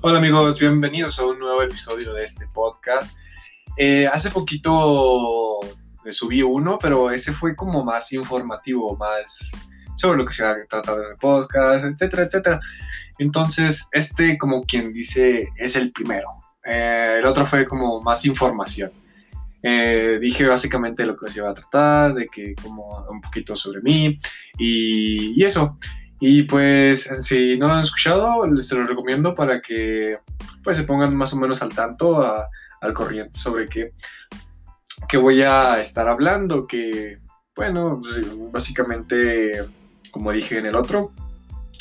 Hola amigos, bienvenidos a un nuevo episodio de este podcast. Eh, hace poquito subí uno, pero ese fue como más informativo, más sobre lo que se va a tratar en el podcast, etcétera, etcétera. Entonces, este como quien dice es el primero. Eh, el otro fue como más información. Eh, dije básicamente lo que se iba a tratar, de que como un poquito sobre mí y eso. Y pues si no lo han escuchado, les lo recomiendo para que pues se pongan más o menos al tanto, al corriente sobre qué, qué voy a estar hablando, que bueno, pues, básicamente como dije en el otro,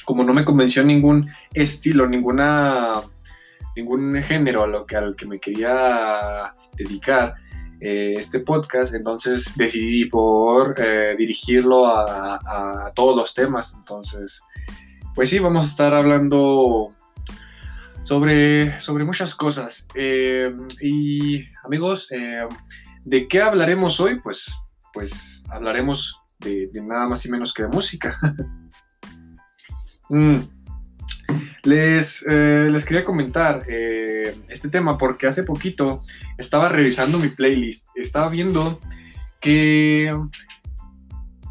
como no me convenció ningún estilo, ninguna ningún género a lo que al que me quería dedicar, eh, este podcast, entonces decidí por eh, dirigirlo a, todos los temas. Entonces, pues sí, vamos a estar hablando sobre, sobre muchas cosas. Eh, y amigos, ¿de qué hablaremos hoy? Pues, pues hablaremos de, nada más y menos que de música. mm. Les, eh, les quería comentar eh, este tema porque hace poquito estaba revisando mi playlist, estaba viendo que,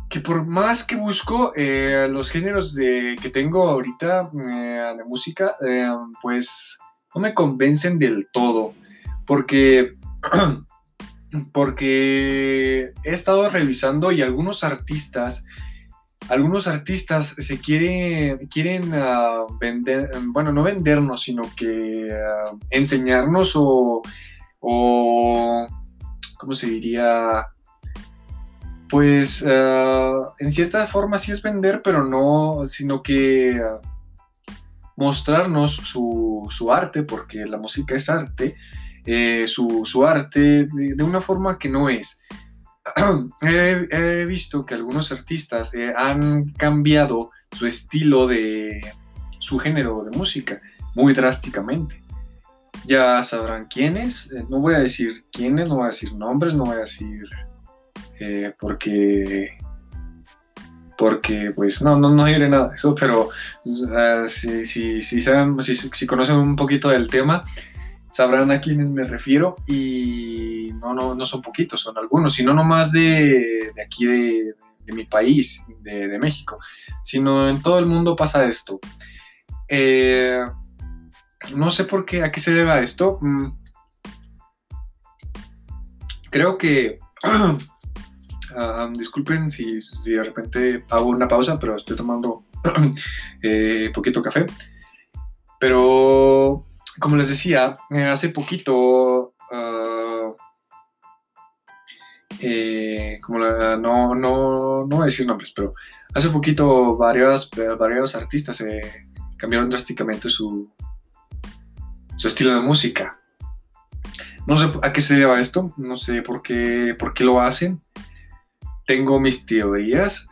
que por más que busco eh, los géneros de, que tengo ahorita de música, pues no me convencen del todo, porque, porque he estado revisando y algunos artistas algunos artistas se quieren, quieren ah, vender, bueno, no vendernos, sino que ah, enseñarnos o, o, ¿cómo se diría? Pues ah, en cierta forma sí es vender, pero no, sino que mostrarnos su, su, arte, porque la música es arte, eh, su, su, arte de una forma que no es. he, visto que algunos artistas eh, han cambiado su estilo de su género de música muy drásticamente. Ya sabrán quiénes, eh, no voy a decir quiénes, no voy a decir nombres, no voy a decir eh, porque porque pues no, no, no diré nada de eso, pero si, si, si, saben, si, si conocen un poquito del tema, sabrán a quiénes me refiero y no, no, no son poquitos, son algunos, sino nomás de, de aquí de, de, mi país, de, de, México, sino en todo el mundo pasa esto. Eh, no sé por qué, a qué se debe esto. Mm. Creo que, ah, disculpen si, si, de repente hago una pausa, pero estoy tomando eh, poquito café. Pero como les decía, eh, hace poquito, uh, eh, como no, no, no voy a decir nombres, pero hace poquito varios, varios artistas eh, cambiaron drásticamente su, su estilo de música. No sé a qué se deba esto, no sé por qué, por qué lo hacen. Tengo mis teorías,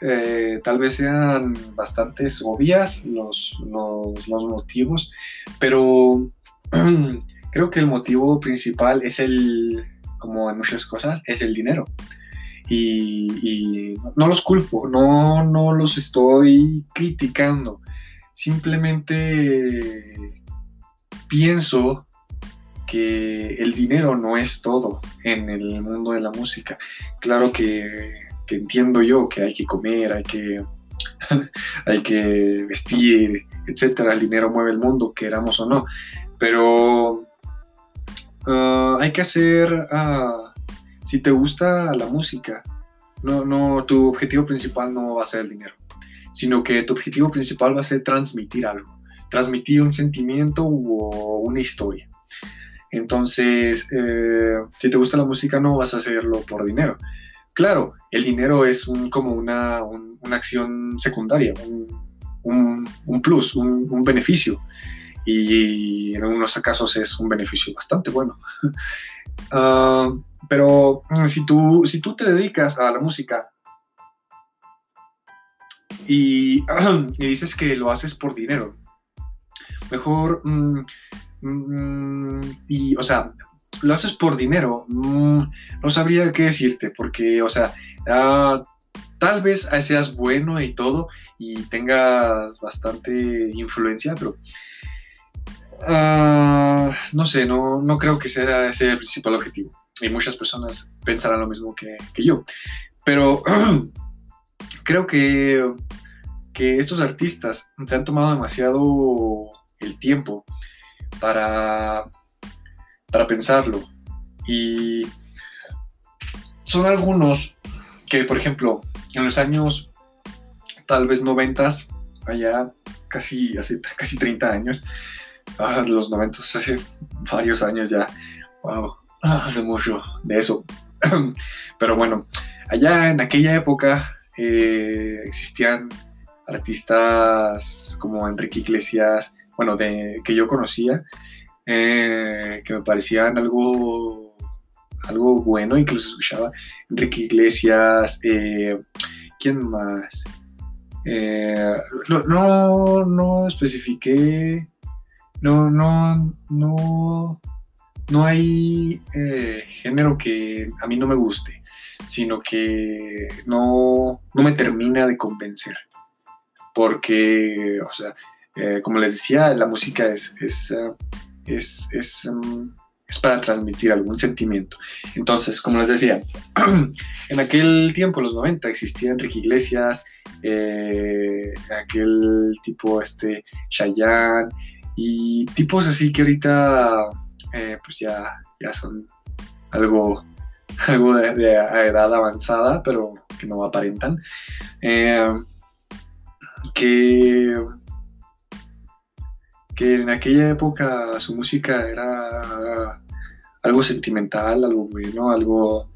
tal vez sean bastante obvias los, los, los motivos, pero creo que el motivo principal es el, como en muchas cosas, es el dinero. Y, no los culpo, no, no los estoy criticando. Simplemente pienso que el dinero no es todo en el mundo de la música. Claro que, entiendo yo que hay que comer, hay que, hay que vestir, etcétera. El dinero mueve el mundo, queramos o no. Pero ah, hay que hacer, ah, si te gusta la música, no, no, tu objetivo principal no va a ser el dinero, sino que tu objetivo principal va a ser transmitir algo, transmitir un sentimiento o una historia. Entonces, eh, si te gusta la música, no vas a hacerlo por dinero. Claro, el dinero es como una, acción secundaria, un, un plus, un, beneficio y en algunos casos es un beneficio bastante bueno. Ah, pero mm, si tú, si tú te dedicas a la música y, dices que lo haces por dinero, mejor, mm, mm, y, o sea, lo haces por dinero, no sabría qué decirte, porque, o sea, ah, tal vez seas bueno y todo y tengas bastante influencia, pero ah, no sé, no, no creo que sea ese el principal objetivo. Y muchas personas pensarán lo mismo que, yo. Pero creo que, que estos artistas se han tomado demasiado el tiempo para, para pensarlo. Y son algunos que, por ejemplo, en los años tal vez noventas, allá casi, hace casi 30 años, ah, los noventas hace varios años ya, wow, hace mucho de eso. Pero bueno, allá en aquella época eh, existían artistas como Enrique Iglesias, bueno, de, que yo conocía, eh, que me parecían algo, algo bueno los escuchaba. Enrique Iglesias, eh, ¿quién más? no, no, no especifiqué, no, no, no, no hay género que a mí no me guste sino que no, me termina de convencer. Porque, o sea, eh, como les decía, la música es, es, eh, mm, es, para transmitir algún sentimiento. Entonces, como les decía, en aquel tiempo, los 90, existía Enrique Iglesias, eh, aquel tipo, este, Chayanne, y tipos así que ahorita, pues ya, ya son algo algo de, edad avanzada, pero que no aparentan, eh, que, que en aquella época su música era algo sentimental, algo bueno, algo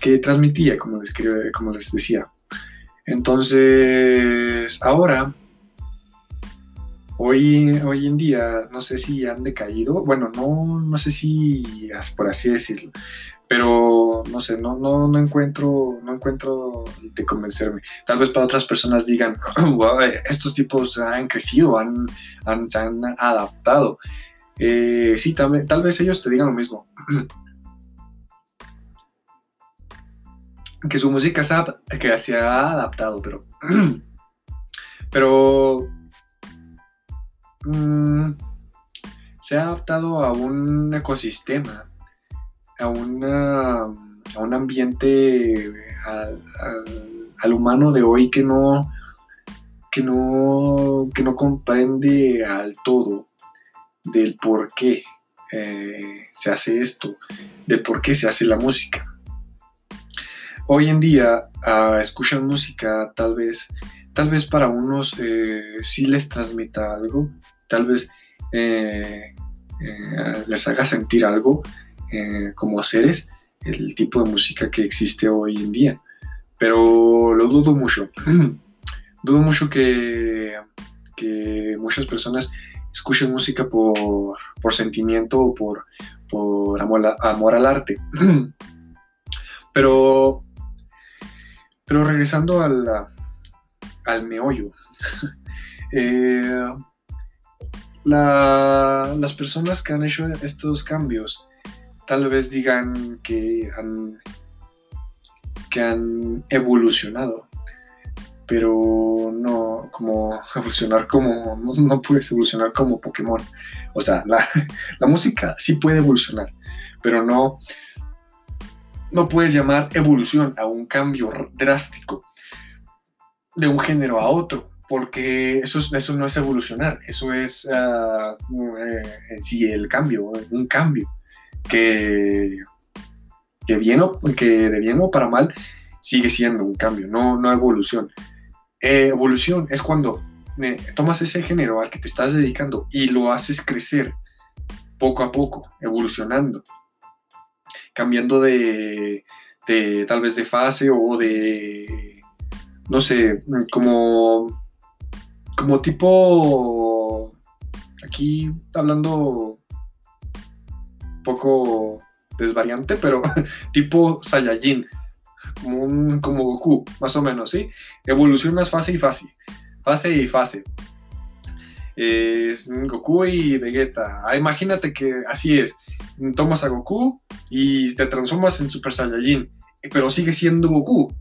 que transmitía, como les, como les decía. Entonces, ahora, hoy, hoy en día, no sé si han decaído, bueno, no, no sé si, por así decirlo, pero no sé, no, no, no encuentro, no encuentro de convencerme. Tal vez para otras personas digan, estos tipos han crecido, han, han se han adaptado. Eh, sí, tal, tal vez ellos te digan lo mismo. que su música se ha, que se ha adaptado, pero... pero... Mm, se ha adaptado a un ecosistema a, un ambiente, al, humano de hoy que no, que no, que no comprende al todo del por qué eh, se hace esto, del por qué se hace la música. Hoy en día uh, escuchan música tal vez, tal vez para unos eh, sí les transmita algo, tal vez eh, les haga sentir algo, eh, como seres el tipo de música que existe hoy en día. Pero lo dudo mucho. dudo mucho que, que, muchas personas escuchen música por, por sentimiento o por, por amor, amor, al arte. pero, pero regresando al, al meollo. Eh, las personas que han hecho estos cambios tal vez digan que han, que han evolucionado, pero no como evolucionar como, no, puedes evolucionar como Pokémon. O sea, la, música sí puede evolucionar, pero no, no puedes llamar evolución a un cambio drástico de un género a otro, porque eso, eso no es evolucionar, eso es eh, en sí el cambio, un cambio que, que, bien o, que de bien o para mal sigue siendo un cambio, no, no evolución. Eh, evolución es cuando tomas ese género al que te estás dedicando y lo haces crecer poco a poco, evolucionando, cambiando de, de tal vez de fase o de, no sé, como, como tipo, aquí hablando poco desvariante, pero tipo Saiyajin, como, un, como Goku, más o menos, ¿sí? Evolucionas fase y fase, fase y fase. Es Goku y Vegeta. Ah, imagínate que así es. Tomas a Goku y te transformas en Super Saiyajin, pero sigue siendo Goku.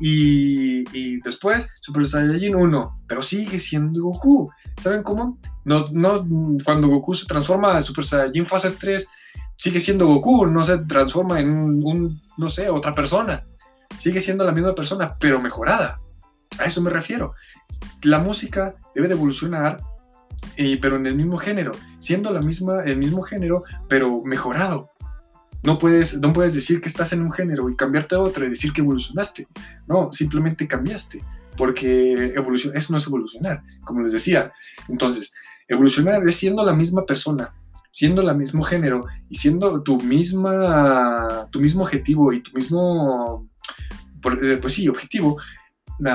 Y, después Super Saiyajin 1, pero sigue siendo Goku. ¿Saben cómo? No, no, cuando Goku se transforma en Super Saiyajin fase 3, sigue siendo Goku, no se transforma en un, no sé, otra persona. Sigue siendo la misma persona, pero mejorada. A eso me refiero. La música debe de evolucionar, eh, pero en el mismo género, siendo la misma, el mismo género, pero mejorado. No puedes, no puedes decir que estás en un género y cambiarte a otro y decir que evolucionaste. No, simplemente cambiaste. Porque evolución, eso no es evolucionar, como les decía. Entonces, evolucionar es siendo la misma persona, siendo el mismo género y siendo tu misma, tu mismo objetivo y tu mismo, eh, pues sí, objetivo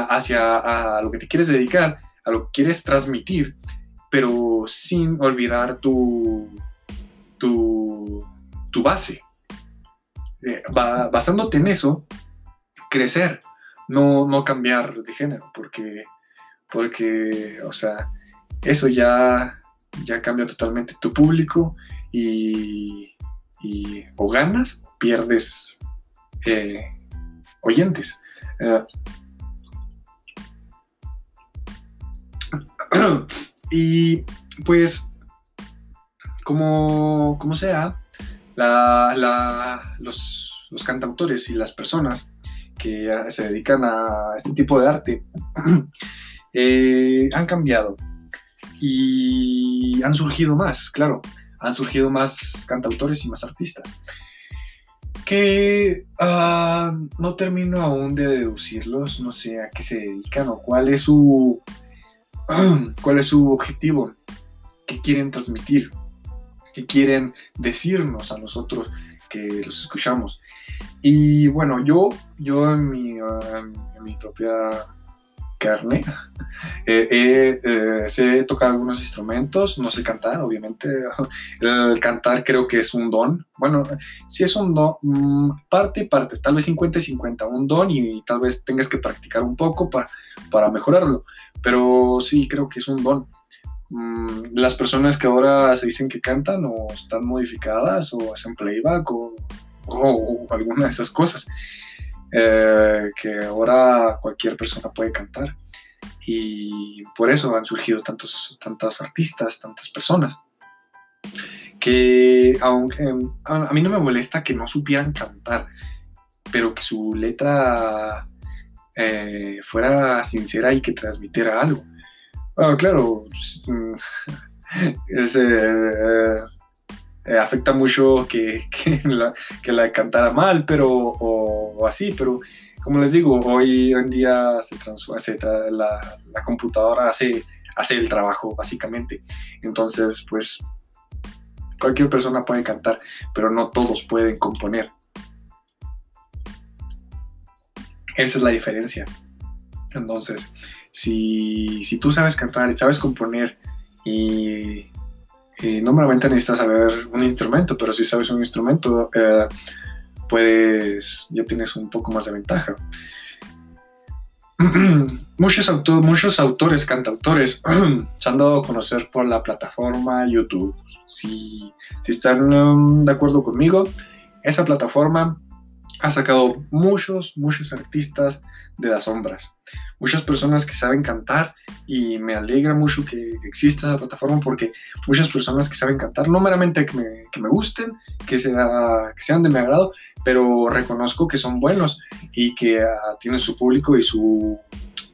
hacia a lo que te quieres dedicar, a lo que quieres transmitir, pero sin olvidar tu, tu, tu base. Eh, basándote en eso, crecer, no, no cambiar de género, porque, porque, o sea, eso ya, ya cambia totalmente tu público y, o ganas, pierdes eh, oyentes. Eh, y pues, como, como sea, los, cantautores y las personas que se dedican a este tipo de arte eh, han cambiado y han surgido más, claro, han surgido más cantautores y más artistas que ah, no termino aún de deducirlos, no sé a qué se dedican o cuál es su cuál es su objetivo, qué quieren transmitir quieren decirnos a nosotros que los escuchamos. Y bueno, yo, yo en mi, en mi propia carne eh, eh, sé tocar algunos instrumentos, no sé cantar, obviamente. El cantar creo que es un don. Bueno, si es un don, mm, parte y parte, tal vez 50 y 50, un don y tal vez tengas que practicar un poco para, para mejorarlo. Pero sí, creo que es un don. Mm, las personas que ahora se dicen que cantan o están modificadas o hacen playback o, alguna de esas cosas eh, que ahora cualquier persona puede cantar. Y por eso han surgido tantos, tantos artistas, tantas personas. Que aunque a, mí no me molesta que no supieran cantar, pero que su letra eh, fuera sincera y que transmitiera algo. Bueno, claro, eh, afecta mucho que, la, que, la, cantara mal, pero o, así, pero como les digo, hoy en día la, la, computadora hace, hace el trabajo, básicamente. Entonces, pues, cualquier persona puede cantar, pero no todos pueden componer. Esa es la diferencia. Entonces, si, si tú sabes cantar y sabes componer y, y normalmente necesitas saber un instrumento, pero si sabes un instrumento, eh, pues ya tienes un poco más de ventaja. muchos, muchos autores, cantautores, se han dado a conocer por la plataforma YouTube. Si, si están um, de acuerdo conmigo, esa plataforma ha sacado muchos, muchos artistas de las sombras. Muchas personas que saben cantar y me alegra mucho que exista esa plataforma porque muchas personas que saben cantar, no meramente que me, gusten, que, sea, que sean de mi agrado, pero reconozco que son buenos y que ah, tienen su público y su,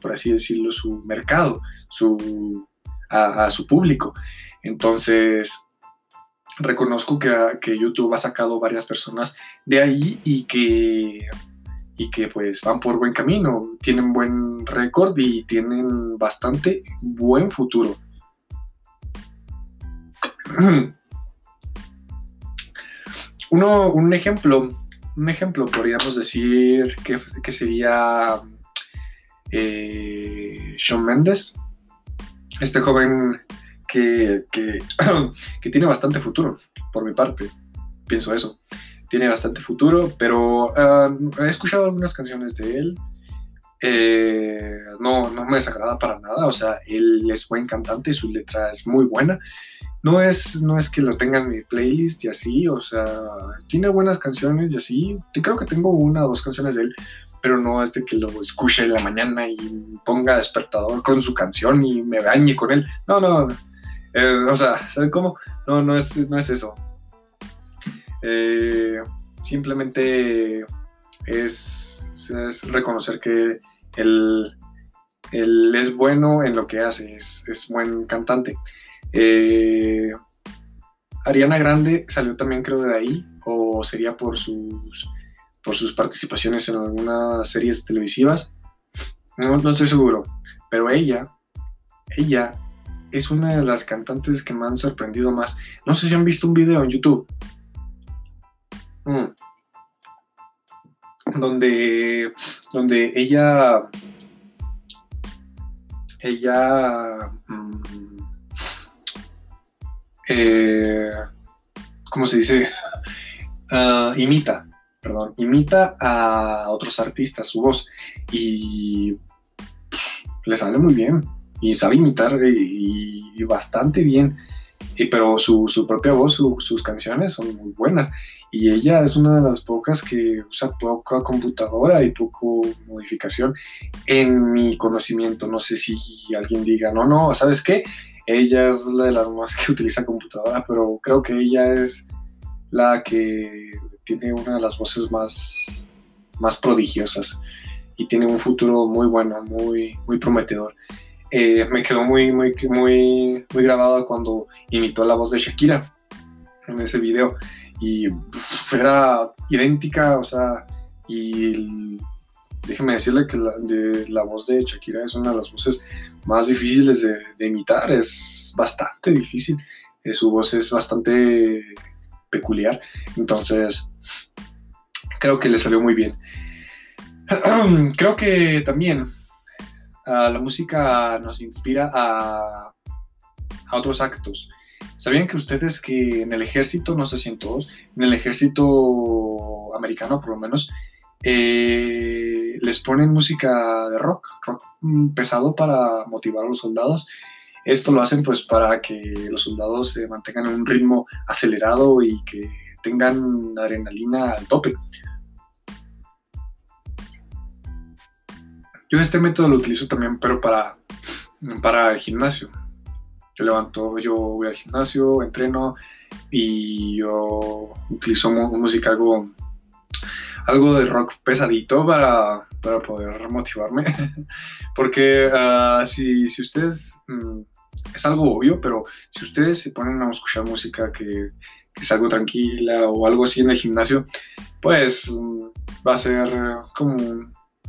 por así decirlo, su mercado, su, a su público. Entonces, reconozco que, YouTube ha sacado varias personas de ahí y que, y que pues van por buen camino, tienen buen récord y tienen bastante buen futuro. Uno, un ejemplo, un ejemplo podríamos decir que, sería eh, Shawn Mendes, este joven que, tiene bastante futuro, por mi parte. Pienso eso. Tiene bastante futuro, pero ah, he escuchado algunas canciones de él. Eh, no, no me desagrada para nada. O sea, él es buen cantante, su letra es muy buena. No es, no es que lo tenga en mi playlist y así, o sea, tiene buenas canciones y así. Creo que tengo una o dos canciones de él, pero no es de que lo escuche en la mañana y ponga despertador con su canción y me bañe con él. No, no, o sea, ¿saben cómo? No, no es, no es eso. Eh, simplemente es, reconocer que él, él, es bueno en lo que hace, es, es buen cantante. Eh, Ariana Grande salió también creo de ahí, o sería por sus, por sus participaciones en algunas series televisivas. No, no estoy seguro, pero ella, ella es una de las cantantes que me han sorprendido más. No sé si han visto un video en YouTube. Mm. donde, donde ella, ella, mm, eh, ¿cómo se dice? Ah, imita, perdón, imita a otros artistas su voz y le sale muy bien y sabe imitar y, bastante bien, pero su, propia voz, sus canciones son muy buenas y ella es una de las pocas que usa poca computadora y poco modificación en mi conocimiento. No sé si alguien diga, no, no, ¿sabes qué? Ella es la de las más que utiliza computadora, pero creo que ella es la que tiene una de las voces más, más prodigiosas y tiene un futuro muy bueno, muy, muy prometedor. Eh, me quedó muy, muy, muy, muy grabado cuando imitó la voz de Shakira en ese video y era idéntica, o sea, y déjeme decirle que la, de, la voz de Shakira es una de las voces más difíciles de, imitar, es bastante difícil, eh, su voz es bastante peculiar, entonces creo que le salió muy bien. creo que también ah, la música nos inspira a, otros actos. ¿Sabían que ustedes que en el ejército, no sé si en todos, en el ejército americano por lo menos, eh, les ponen música de rock, rock pesado para motivar a los soldados? Esto lo hacen pues para que los soldados se mantengan en un ritmo acelerado y que tengan adrenalina al tope. Yo este método lo utilizo también, pero para, para el gimnasio. Yo levanto, yo voy al gimnasio, entreno y yo utilizo música algo, algo de rock pesadito para, para poder motivarme. Porque ah, si, si, ustedes, mm, es algo obvio, pero si ustedes se ponen a escuchar música que, que es algo tranquila o algo así en el gimnasio, pues mm, va a ser como,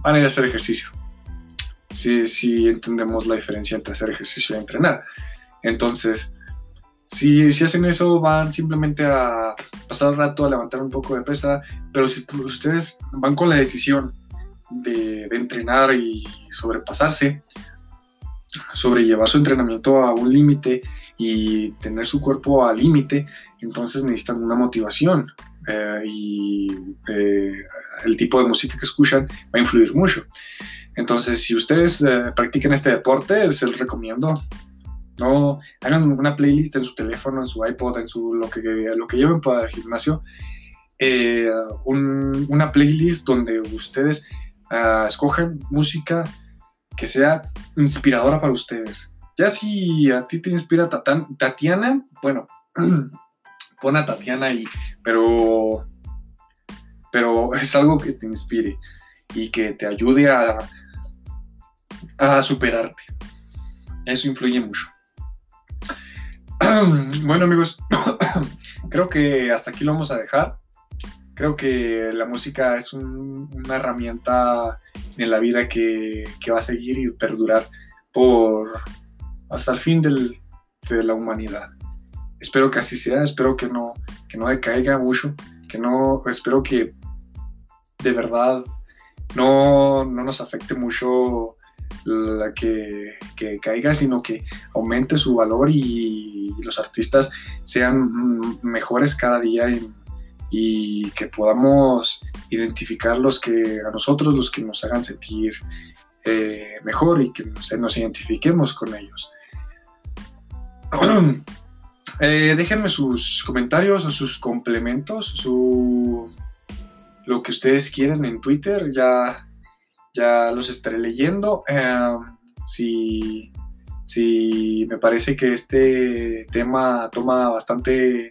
van a ir a hacer ejercicio. Si, si entendemos la diferencia entre hacer ejercicio y entrenar. Entonces, si, si, hacen eso, van simplemente a pasar el rato a levantar un poco de pesa, pero si ustedes van con la decisión de, entrenar y sobrepasarse, sobrellevar su entrenamiento a un límite y tener su cuerpo al límite, entonces necesitan una motivación eh, y eh, el tipo de música que escuchan va a influir mucho. Entonces, si ustedes eh, practican este deporte, se los recomiendo no, hagan una playlist en su teléfono, en su iPod, en su lo que, lo que lleven para el gimnasio. Eh, una playlist donde ustedes uh, escogen música que sea inspiradora para ustedes. Ya si a ti te inspira Tatiana, bueno, pon a Tatiana ahí, pero, pero es algo que te inspire y que te ayude a, a superarte. Eso influye mucho. Bueno amigos, creo que hasta aquí lo vamos a dejar. Creo que la música es una herramienta en la vida que, va a seguir y perdurar por hasta el fin de la humanidad. Espero que así sea, espero que no, que no decaiga mucho, que no, espero que de verdad no, no nos afecte mucho la que, caiga, sino que aumente su valor y, los artistas sean mejores cada día y, que podamos identificar los que a nosotros, los que nos hagan sentir eh, mejor y que nos, identifiquemos con ellos. Eh, déjenme sus comentarios o sus complementos, su, lo que ustedes quieran en Twitter. Ya ya los estaré leyendo. Eh, si, si me parece que este tema toma bastante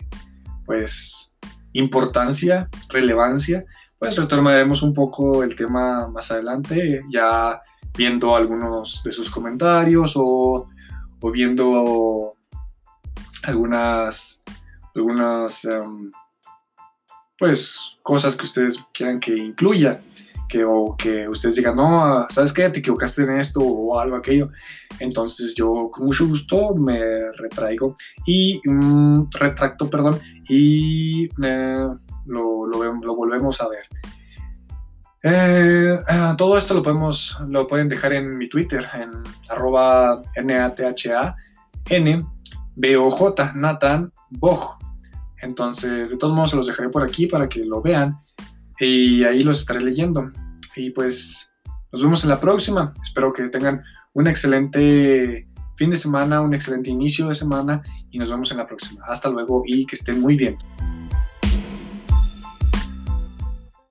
pues importancia, relevancia, pues retomaremos un poco el tema más adelante, ya viendo algunos de sus comentarios o, o viendo algunas, algunas em, pues, cosas que ustedes quieran que incluya. Que, o que ustedes digan, no, ¿sabes qué? Te equivocaste en esto o algo aquello. Entonces yo con mucho gusto me retraigo y mm, retracto, perdón, y eh, lo, lo, volvemos a ver. Eh, eh, todo esto lo, podemos, lo pueden dejar en mi Twitter, en arroba NATHA, N, B-O-J, Nathan Boj. Entonces, de todos modos, se los dejaré por aquí para que lo vean y ahí los estaré leyendo. Y pues, nos vemos en la próxima. Espero que tengan un excelente fin de semana, un excelente inicio de semana y nos vemos en la próxima. Hasta luego y que estén muy bien.